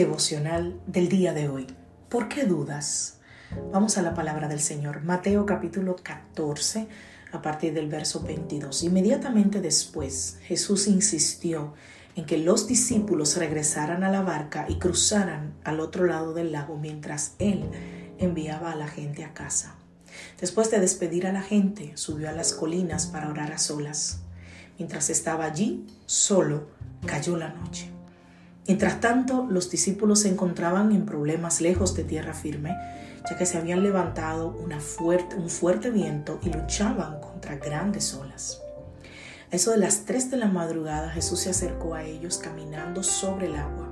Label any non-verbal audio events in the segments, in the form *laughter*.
Devocional del día de hoy. ¿Por qué dudas? Vamos a la palabra del Señor. Mateo capítulo 14 a partir del verso 22. Inmediatamente después Jesús insistió en que los discípulos regresaran a la barca y cruzaran al otro lado del lago mientras Él enviaba a la gente a casa. Después de despedir a la gente, subió a las colinas para orar a solas. Mientras estaba allí, solo, cayó la noche. Mientras tanto, los discípulos se encontraban en problemas lejos de tierra firme ya que se habían levantado un fuerte viento y luchaban contra grandes olas. A eso de las tres de la madrugada Jesús se acercó a ellos caminando sobre el agua.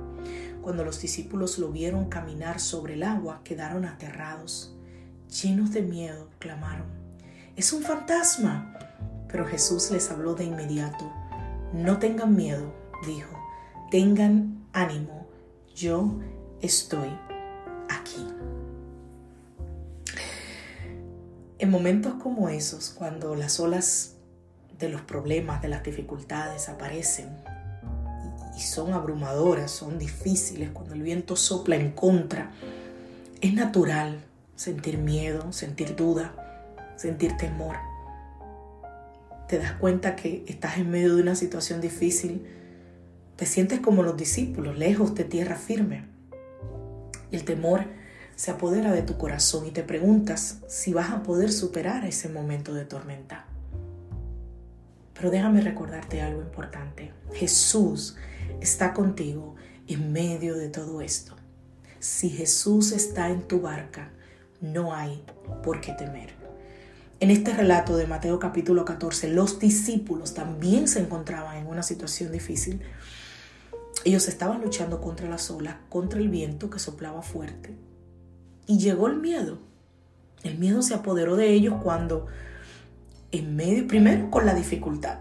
Cuando los discípulos lo vieron caminar sobre el agua, quedaron aterrados. Llenos de miedo, clamaron, ¡Es un fantasma! Pero Jesús les habló de inmediato. No tengan miedo, dijo, tengan ánimo, yo estoy aquí. En momentos como esos, cuando las olas de los problemas, de las dificultades aparecen y son abrumadoras, son difíciles, cuando el viento sopla en contra, es natural sentir miedo, sentir duda, sentir temor. Te das cuenta que estás en medio de una situación difícil, te sientes como los discípulos, lejos de tierra firme. El temor se apodera de tu corazón y te preguntas si vas a poder superar ese momento de tormenta. Pero déjame recordarte algo importante. Jesús está contigo en medio de todo esto. Si Jesús está en tu barca, no hay por qué temer. En este relato de Mateo capítulo 14, los discípulos también se encontraban en una situación difícil. Ellos estaban luchando contra las olas, contra el viento que soplaba fuerte. Y llegó el miedo. El miedo se apoderó de ellos cuando, en medio, primero con la dificultad,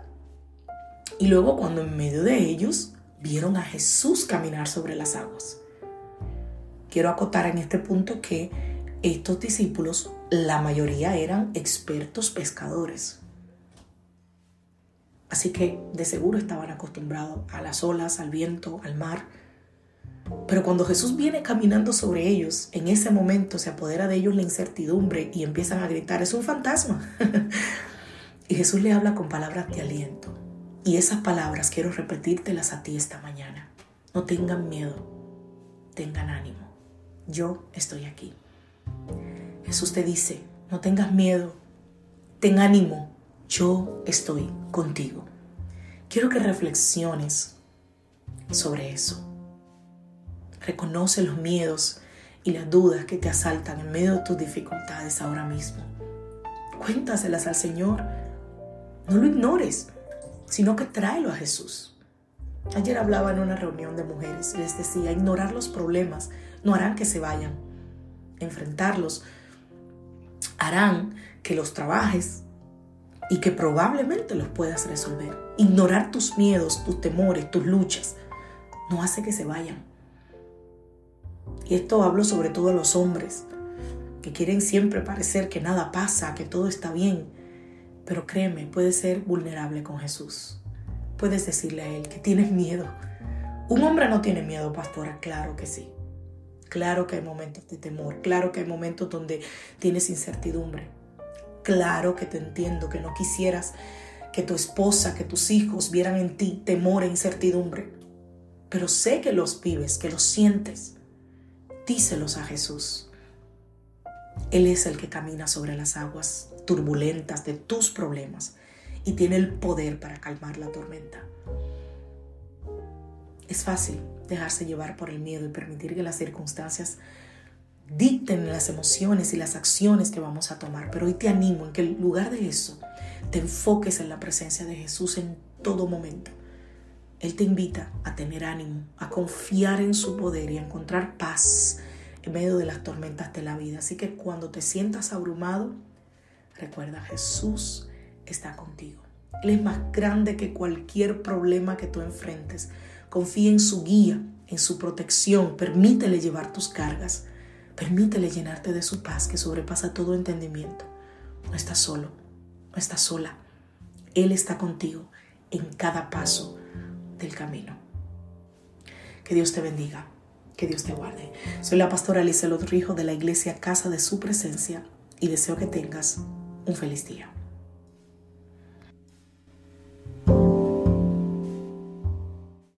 y luego cuando en medio de ellos vieron a Jesús caminar sobre las aguas. Quiero acotar en este punto que estos discípulos, la mayoría eran expertos pescadores. Así que de seguro estaban acostumbrados a las olas, al viento, al mar. Pero cuando Jesús viene caminando sobre ellos, en ese momento se apodera de ellos la incertidumbre y empiezan a gritar, es un fantasma. *laughs* y Jesús le habla con palabras de aliento. Y esas palabras quiero repetírtelas a ti esta mañana. No tengan miedo, tengan ánimo. Yo estoy aquí. Jesús te dice, no tengas miedo, ten ánimo, yo estoy contigo. Quiero que reflexiones sobre eso. Reconoce los miedos y las dudas que te asaltan en medio de tus dificultades ahora mismo. Cuéntaselas al Señor. No lo ignores, sino que tráelo a Jesús. Ayer hablaba en una reunión de mujeres y les decía, ignorar los problemas no harán que se vayan. Enfrentarlos harán que los trabajes y que probablemente los puedas resolver. Ignorar tus miedos, tus temores, tus luchas, no hace que se vayan. Y esto hablo sobre todo a los hombres, que quieren siempre parecer que nada pasa, que todo está bien. Pero créeme, puedes ser vulnerable con Jesús. Puedes decirle a Él que tienes miedo. Un hombre no tiene miedo, pastora, claro que sí. Claro que hay momentos de temor, claro que hay momentos donde tienes incertidumbre. Claro que te entiendo, que no quisieras que tu esposa, que tus hijos vieran en ti temor e incertidumbre. Pero sé que los vives, que los sientes díselos a Jesús. Él es el que camina sobre las aguas turbulentas de tus problemas y tiene el poder para calmar la tormenta. Es fácil dejarse llevar por el miedo y permitir que las circunstancias dicten las emociones y las acciones que vamos a tomar. Pero hoy te animo en que en lugar de eso, te enfoques en la presencia de Jesús en todo momento. Él te invita a tener ánimo, a confiar en su poder y a encontrar paz en medio de las tormentas de la vida. Así que cuando te sientas abrumado, recuerda, Jesús está contigo. Él es más grande que cualquier problema que tú enfrentes. Confía en su guía, en su protección. Permítele llevar tus cargas. Permítele llenarte de su paz que sobrepasa todo entendimiento. No estás solo, no estás sola. Él está contigo en cada paso del camino. Que Dios te bendiga, que Dios te guarde. Soy la pastora Alicia Rijo de la iglesia Casa de Su Presencia y deseo que tengas un feliz día.